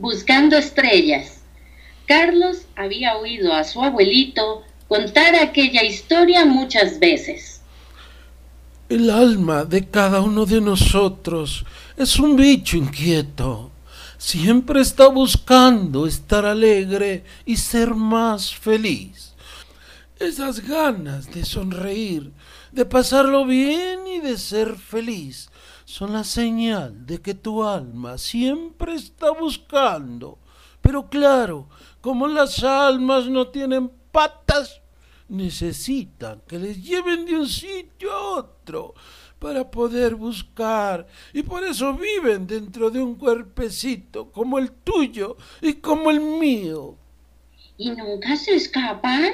Buscando estrellas. Carlos había oído a su abuelito contar aquella historia muchas veces. El alma de cada uno de nosotros es un bicho inquieto. Siempre está buscando estar alegre y ser más feliz. Esas ganas de sonreír, de pasarlo bien y de ser feliz son la señal de que tu alma siempre está buscando. Pero claro, como las almas no tienen patas, necesitan que les lleven de un sitio a otro para poder buscar y por eso viven dentro de un cuerpecito como el tuyo y como el mío. ¿Y nunca se escapan?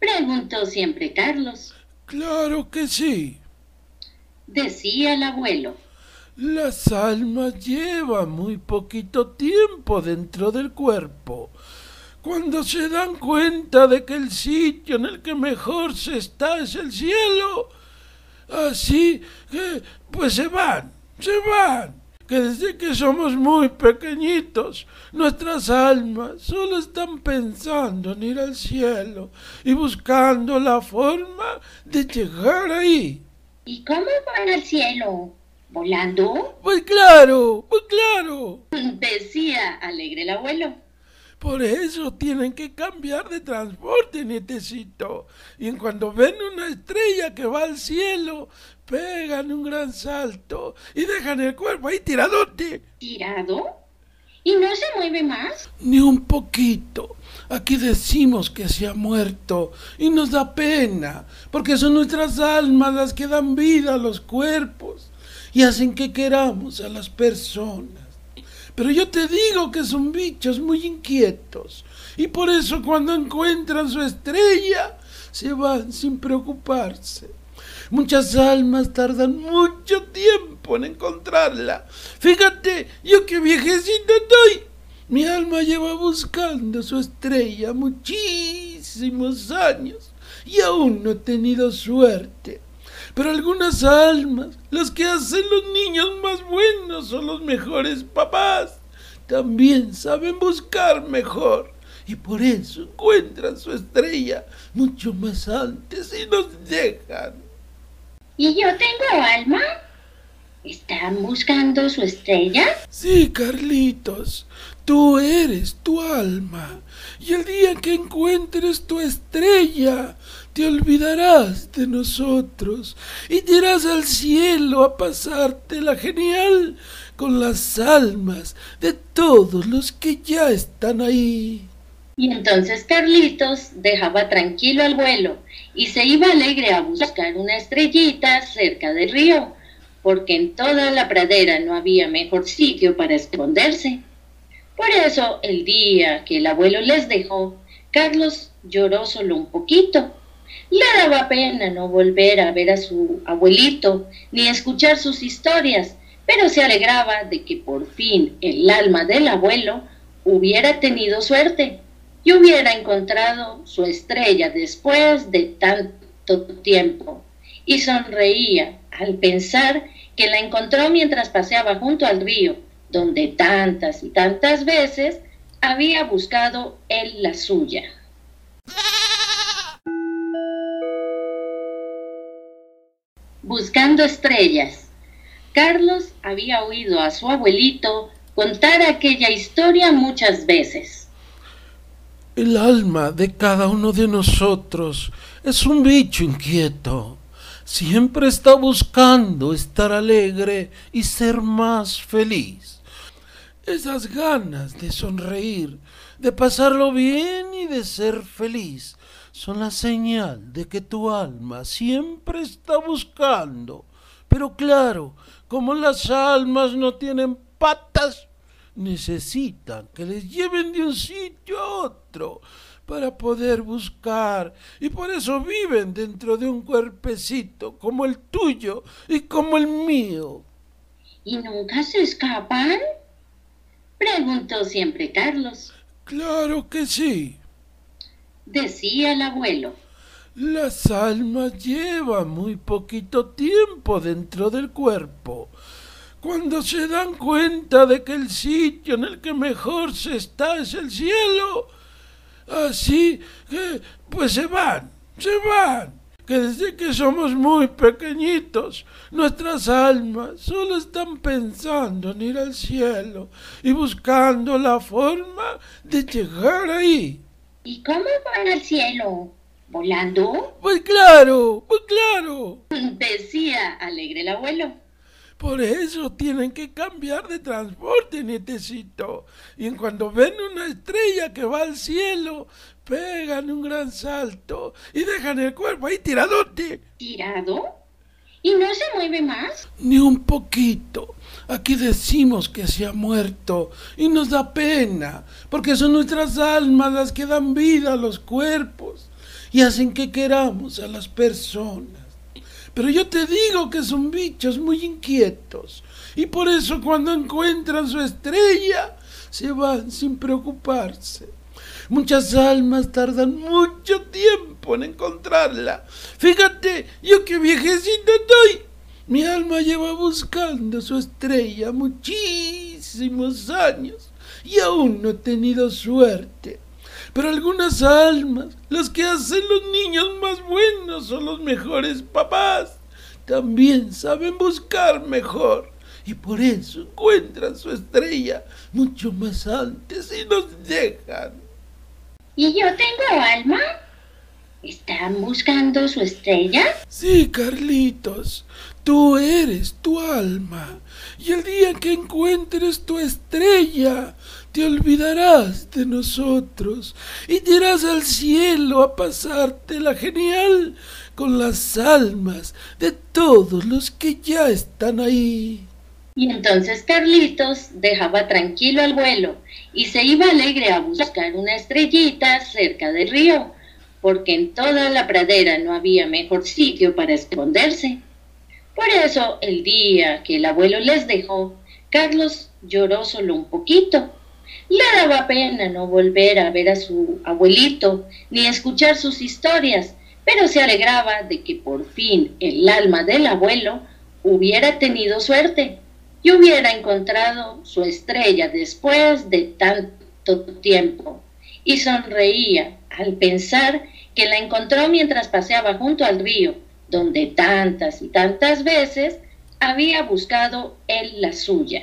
Preguntó siempre Carlos. Claro que sí decía el abuelo. Las almas llevan muy poquito tiempo dentro del cuerpo. Cuando se dan cuenta de que el sitio en el que mejor se está es el cielo, así que pues se van, se van. Que desde que somos muy pequeñitos, nuestras almas solo están pensando en ir al cielo y buscando la forma de llegar ahí. ¿Y cómo van al cielo? ¿Volando? Pues claro, pues claro. Decía alegre el abuelo. Por eso tienen que cambiar de transporte, nietecito. Y en cuando ven una estrella que va al cielo, pegan un gran salto y dejan el cuerpo ahí tiradote. ¿Tirado? ¿Y no se mueve más? Ni un poquito. Aquí decimos que se ha muerto y nos da pena, porque son nuestras almas las que dan vida a los cuerpos y hacen que queramos a las personas. Pero yo te digo que son bichos muy inquietos y por eso cuando encuentran su estrella se van sin preocuparse. Muchas almas tardan mucho tiempo en encontrarla. Fíjate, yo que viejecito estoy. Mi alma lleva buscando su estrella muchísimos años y aún no he tenido suerte. Pero algunas almas, las que hacen los niños más buenos son los mejores papás, también saben buscar mejor y por eso encuentran su estrella mucho más antes y nos dejan. ¿Y yo tengo alma? ¿Están buscando su estrella? Sí, Carlitos, tú eres tu alma. Y el día que encuentres tu estrella, te olvidarás de nosotros y te irás al cielo a pasártela genial con las almas de todos los que ya están ahí. Y entonces Carlitos dejaba tranquilo al vuelo y se iba alegre a buscar una estrellita cerca del río, porque en toda la pradera no había mejor sitio para esconderse. Por eso, el día que el abuelo les dejó, Carlos lloró solo un poquito. Le daba pena no volver a ver a su abuelito ni escuchar sus historias, pero se alegraba de que por fin el alma del abuelo hubiera tenido suerte y hubiera encontrado su estrella después de tanto tiempo. Y sonreía al pensar que la encontró mientras paseaba junto al río, donde tantas y tantas veces había buscado él la suya. Buscando estrellas. Carlos había oído a su abuelito contar aquella historia muchas veces. El alma de cada uno de nosotros es un bicho inquieto. Siempre está buscando estar alegre y ser más feliz. Esas ganas de sonreír, de pasarlo bien y de ser feliz son la señal de que tu alma siempre está buscando. Pero claro, como las almas no tienen patas, necesitan que les lleven de un sitio a otro para poder buscar y por eso viven dentro de un cuerpecito como el tuyo y como el mío. ¿Y nunca se escapan? Preguntó siempre Carlos. Claro que sí. Decía el abuelo. Las almas llevan muy poquito tiempo dentro del cuerpo. cuando se dan cuenta de que el sitio en el que mejor se está es el cielo, así que pues se van, se van que desde que somos muy pequeñitos, nuestras almas solo están pensando en ir al cielo y buscando la forma de llegar ahí. ¿Y cómo van al cielo? ¿Volando? Pues claro, pues claro. Decía alegre el abuelo. Por eso tienen que cambiar de transporte, nietecito. Y en cuando ven una estrella que va al cielo, pegan un gran salto y dejan el cuerpo ahí tiradote. ¿Tirado? ¿Y no se mueve más? Ni un poquito. Aquí decimos que se ha muerto y nos da pena, porque son nuestras almas las que dan vida a los cuerpos y hacen que queramos a las personas. Pero yo te digo que son bichos muy inquietos. Y por eso cuando encuentran su estrella, se van sin preocuparse. Muchas almas tardan mucho tiempo en encontrarla. Fíjate, yo que viejecito estoy. Mi alma lleva buscando su estrella muchísimos años y aún no he tenido suerte. Pero algunas almas, las que hacen los niños más buenos, son los mejores papás. También saben buscar mejor y por eso encuentran su estrella mucho más antes y nos dejan. ¿Y yo tengo alma? ¿Están buscando su estrella? Sí, Carlitos, tú eres tu alma. Y el día que encuentres tu estrella, te olvidarás de nosotros y irás al cielo a pasártela genial con las almas de todos los que ya están ahí. Y entonces Carlitos dejaba tranquilo al vuelo y se iba alegre a buscar una estrellita cerca del río, porque en toda la pradera no había mejor sitio para esconderse. Por eso, el día que el abuelo les dejó, Carlos lloró solo un poquito, le daba pena no volver a ver a su abuelito ni escuchar sus historias, pero se alegraba de que por fin el alma del abuelo hubiera tenido suerte y hubiera encontrado su estrella después de tanto tiempo. Y sonreía al pensar que la encontró mientras paseaba junto al río, donde tantas y tantas veces había buscado él la suya.